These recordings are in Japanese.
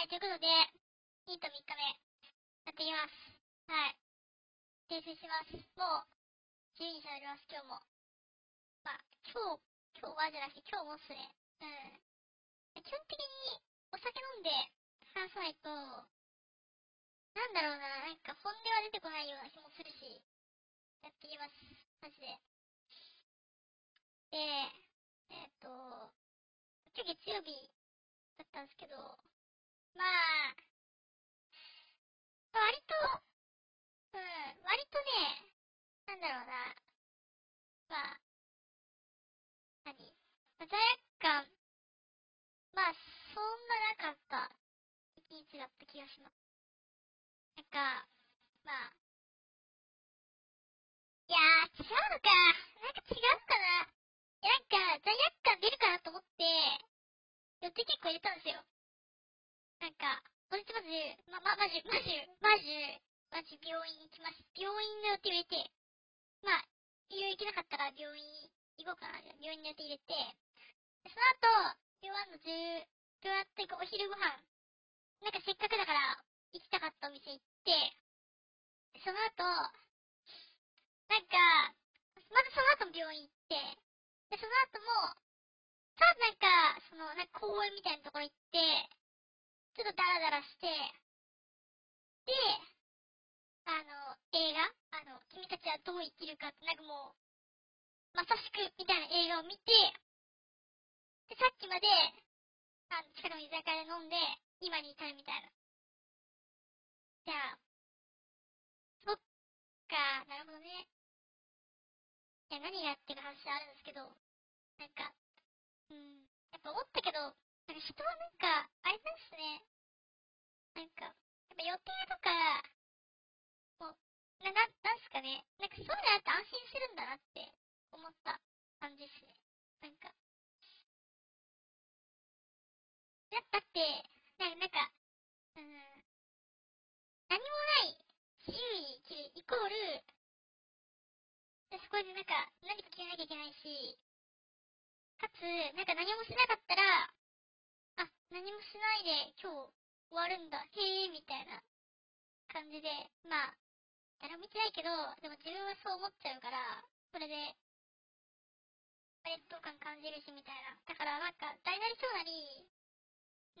はい、ということで、ニート3日目、やっていきます。はい。訂正します。もう、自由に喋ります、今日も。まあ、今日、今日はじゃなくて、今日もっすね。うん。基本的に、お酒飲んで話さないと、なんだろうな、なんか本音は出てこないような気もするし、やっていきます。マジで。で、えっ、と、今日月曜日だったんですけど、まあ、割と、うん、割とね、なんだろうな、まあ、何？罪悪感、まあ、そんななかった一日だった気がします。なんか、まあ、いやー、違うのか。なんか違うかな。なんか、罪悪感出るかなと思って、予定結構入れたんですよ。なんか、当日まず、ま、ま、まじ、まじ、まじ、まじ病院行きます。病院の予定入れて、まあ、医療行けなかったら病院行こうかな。病院の予定入れて、でその後、病院の10、病院っていうかお昼ご飯、なんかせっかくだから行きたかったお店行って、その後、なんか、まずその後も病院行って、で、その後も、さあなんか、その、なんか公園みたいなところ行って、ちょっとダラダラして、で、あの、映画？あの、君たちはどう生きるかって、なんかもう、まさしくみたいな映画を見て、で、さっきまで、あの、近くの居酒屋で飲んで、今に至るみたいな。じゃあ、そっか、なるほどね。いや、何がっていう話あるんですけど、なんか、うん、やっぱ思ったけど、人はなんか、あれなんすね。なんか、やっぱ予定とか、もう、な、な、なんすかね。なんかそういうのあって安心するんだなって思った感じですね。なんか。だだって、なんなんか、うん、何もない、自由に生きるイコール、でそこでなんか、何か決めなきゃいけないし、かつ、なんか何もしな、しないで今日終わるんだ、へえ、みたいな感じで、まあ、誰も見てないけど、でも自分はそう思っちゃうから、それで、劣等感感じるし、みたいな。だからなんか、大なり小なり、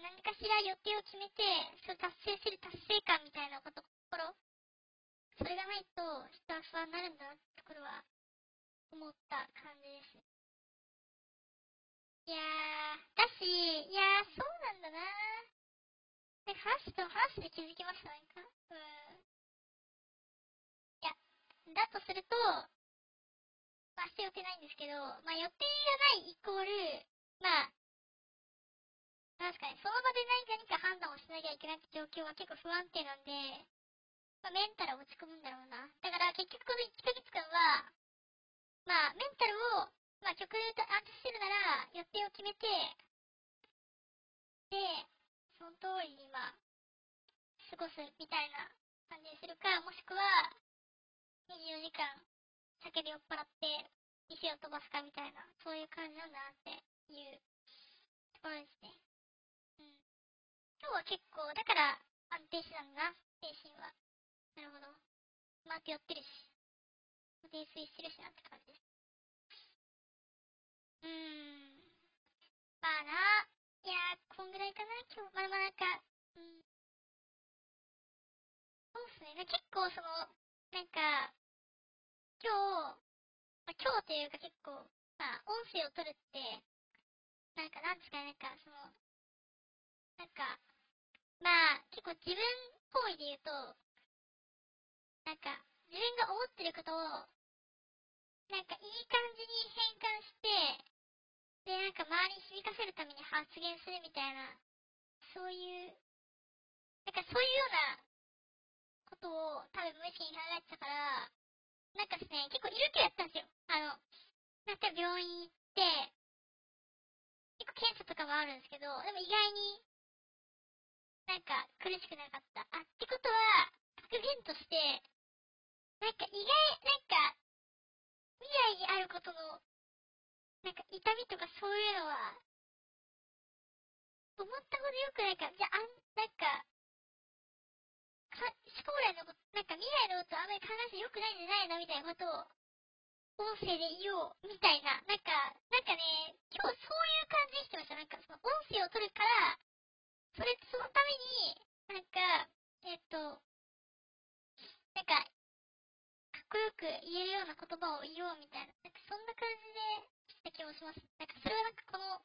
何かしら予定を決めて、それを達成する達成感みたいなこと、ところ、それがないと人は不安になるんだなってところは思った感じです。いやー、だし、いやー、なんだななんか話と話して気づきました、なんか。うん。いや、だとすると、まあ、して予定ないんですけど、まあ、予定がないイコール、まあ、なんすかね、その場で何か判断をしなきゃいけない状況は結構不安定なんで、まあ、メンタル落ち込むんだろうな。だから結局この1ヶ月間は、まあ、メンタルを、まあ、極力安定してるなら、予定を決めて、その通りに、まあ、過ごすみたいな感じにするか、もしくは、24時間、酒で酔っ払って、石を飛ばすかみたいな、そういう感じなんだなっていうところですね。うん。今日は結構、だから安定してたんだな、精神は。なるほど。まあ、酔ってるし。泥酔してるしなって感じです。うーん。まあな。いやー、こんぐらいかな、今日。まあまあなんか、うん。そうっすね。結構その、なんか、今日、まあ、今日というか結構、まあ、音声を取るって、なんか、なんですかね、なんか、その、なんか、まあ、結構自分行為で言うと、なんか、自分が思ってることを、なんかいい感じに変換して、で、なんか周りに響かせる発言するみたいな、そういう、なんかそういうようなことを多分無意識に考えてたから、なんかですね、結構いる気がやったんですよ。あの、なんか病院行って、結構検査とかもあるんですけど、でも意外になんか苦しくなかった。あ、ってことは、格言として、なんか意外、なんか、未来にあることの、なんか痛みとかそういうのは、思ったほど良くないから、じゃあ、ん、なんか、将来のこと、なんか未来のことあんまり考えて良くないんじゃないのみたいなことを、音声で言おう、みたいな。なんか、なんかね、今日そういう感じにしてました。なんか、その音声を取るから、それ、そのために、なんか、えっと、なんか、かっこよく言えるような言葉を言おうみたいな。なんかそんな感じでした気もします。なんかそれはなんかこの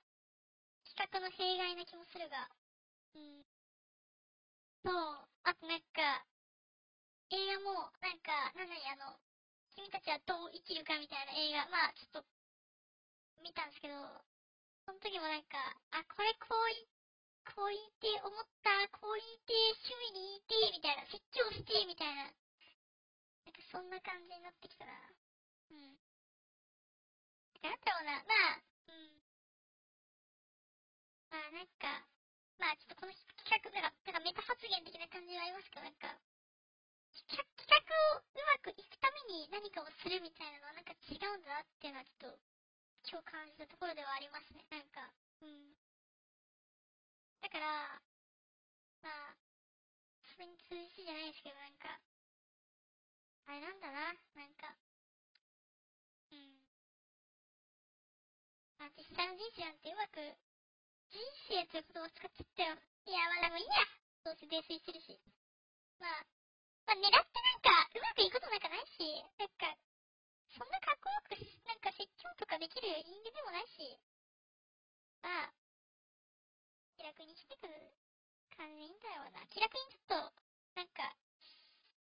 の弊害な気もするが。うん。そう。あとなんか、映画も、なんか、なんだにあの、君たちはどう生きるかみたいな映画、まあちょっと、見たんですけど、その時もなんか、あ、これこうい、こう言って思った、こう言って、趣味に言って、みたいな、説教して、みたいな。なんかそんな感じになってきたな。うん。なんだろうな、まあ、うん。まあなんか、まあちょっとこの企画、なんか、なんかメタ発言的な感じはありますけど、なんか、企画企画をうまくいくために何かをするみたいなのはなんか違うんだなっていうのはちょっと、今日感じたところではありますね。なんか、うん。だから、まあ、それに通じてじゃないですけど、なんか、あれなんだな、なんか、うん。まあ、実際の人生なんてうまく、人生という言葉を使っちゃったよ。いや、まあでもいいや。どうせ泥酔してるし。まあ、まあ狙ってなんか、うまくいくことなんかないし、なんか、そんなかっこよく、なんか説教とかできる人間でもないし、まあ、気楽にしてくる感じいいんだろうな。気楽にちょっと、なんか、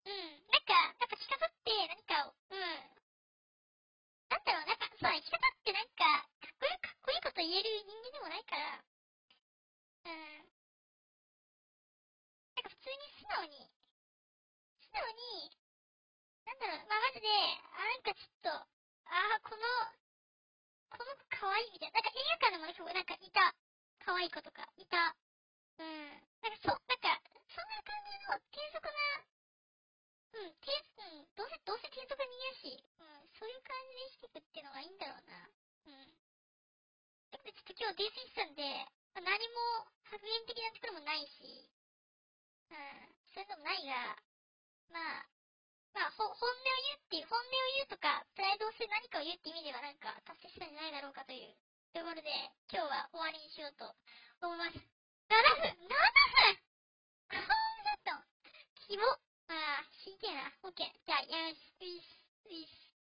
うん、なんか、やっぱ着方って何か、うん、なんだろう、なんか、そうだね、着方ってなんか、かっこよ、かっこいいこと言える人間でもないから、直に、素直に、なんだろう、まあ、マジで、あ、なんかちょっと、あー、この、この子可愛いみたいな。なんか映画館でも結構なんかいた。可愛い子とか、いた。うん。なんかそう、なんか、そんな感じの低俗な、うん、低、うん、どうせ、どうせ低俗に言うし、うん、そういう感じでしていくっていうのがいいんだろうな。うん。だけどちょっと今日泥酔してたんで、何も発言的なところもないし、うん、そういうのもないが、まあ、まあ、本音を言うっていう、本音を言うとか、プライドを捨て何かを言うって意味ではなんか達成したんじゃないだろうかというところで、今日は終わりにしようと思います。7分 !7 分こんなと、希望。ああ、死にてえな。オッケー。じゃあ、よし、ういっす、ういっす。